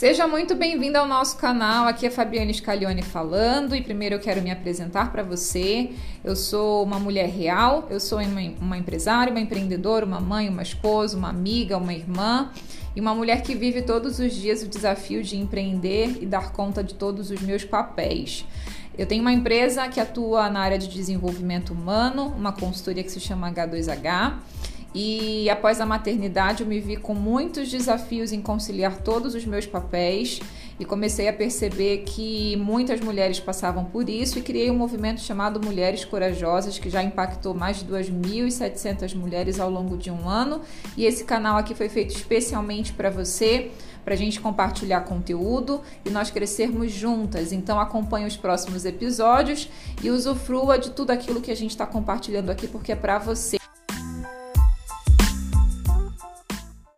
Seja muito bem-vindo ao nosso canal. Aqui é Fabiane Scaglione falando e primeiro eu quero me apresentar para você. Eu sou uma mulher real, eu sou uma, uma empresária, uma empreendedora, uma mãe, uma esposa, uma amiga, uma irmã e uma mulher que vive todos os dias o desafio de empreender e dar conta de todos os meus papéis. Eu tenho uma empresa que atua na área de desenvolvimento humano, uma consultoria que se chama H2H. E após a maternidade, eu me vi com muitos desafios em conciliar todos os meus papéis e comecei a perceber que muitas mulheres passavam por isso e criei um movimento chamado Mulheres Corajosas, que já impactou mais de 2.700 mulheres ao longo de um ano. E esse canal aqui foi feito especialmente para você para a gente compartilhar conteúdo e nós crescermos juntas. Então acompanhe os próximos episódios e usufrua de tudo aquilo que a gente está compartilhando aqui, porque é para você.